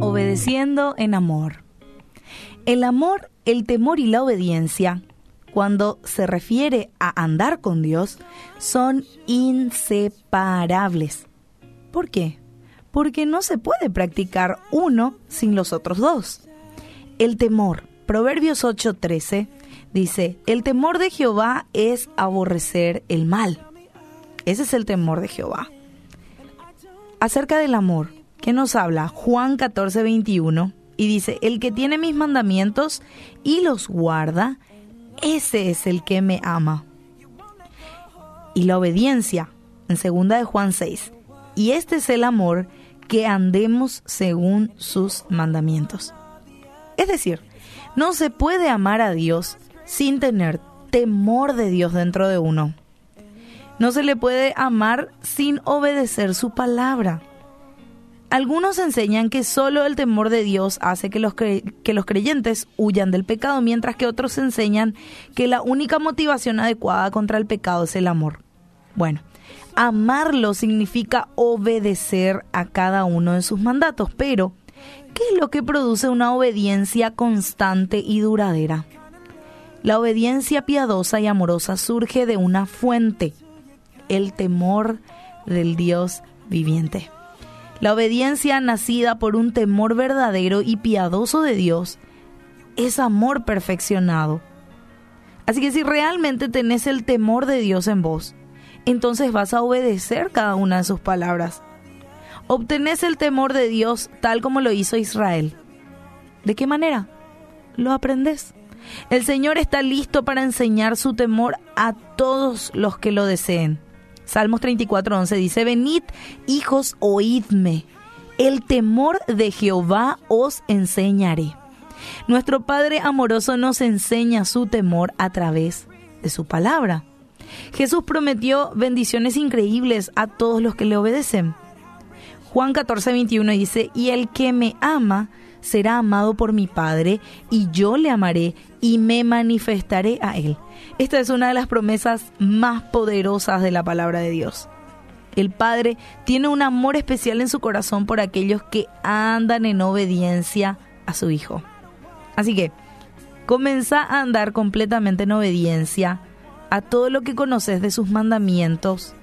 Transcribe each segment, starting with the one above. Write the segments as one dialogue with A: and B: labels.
A: Obedeciendo en amor. El amor, el temor y la obediencia, cuando se refiere a andar con Dios, son inseparables. ¿Por qué? Porque no se puede practicar uno sin los otros dos. El temor, Proverbios 8:13, dice, el temor de Jehová es aborrecer el mal. Ese es el temor de Jehová. Acerca del amor, ¿qué nos habla? Juan 14:21 y dice, el que tiene mis mandamientos y los guarda, ese es el que me ama. Y la obediencia, en segunda de Juan 6. Y este es el amor que andemos según sus mandamientos. Es decir, no se puede amar a Dios sin tener temor de Dios dentro de uno. No se le puede amar sin obedecer su palabra. Algunos enseñan que solo el temor de Dios hace que los, que los creyentes huyan del pecado, mientras que otros enseñan que la única motivación adecuada contra el pecado es el amor. Bueno, amarlo significa obedecer a cada uno de sus mandatos, pero ¿qué es lo que produce una obediencia constante y duradera? La obediencia piadosa y amorosa surge de una fuente, el temor del Dios viviente. La obediencia nacida por un temor verdadero y piadoso de Dios es amor perfeccionado. Así que si realmente tenés el temor de Dios en vos, entonces vas a obedecer cada una de sus palabras. Obtenés el temor de Dios tal como lo hizo Israel. ¿De qué manera? Lo aprendes. El Señor está listo para enseñar su temor a todos los que lo deseen. Salmos 34:11 dice, venid hijos, oídme, el temor de Jehová os enseñaré. Nuestro Padre amoroso nos enseña su temor a través de su palabra. Jesús prometió bendiciones increíbles a todos los que le obedecen. Juan 14:21 dice, y el que me ama será amado por mi Padre, y yo le amaré y me manifestaré a él. Esta es una de las promesas más poderosas de la palabra de Dios. El Padre tiene un amor especial en su corazón por aquellos que andan en obediencia a su Hijo. Así que, comienza a andar completamente en obediencia a todo lo que conoces de sus mandamientos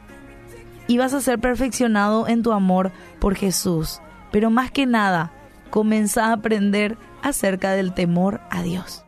A: y vas a ser perfeccionado en tu amor por Jesús. Pero más que nada, comienza a aprender acerca del temor a Dios.